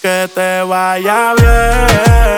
Que te vaya bien.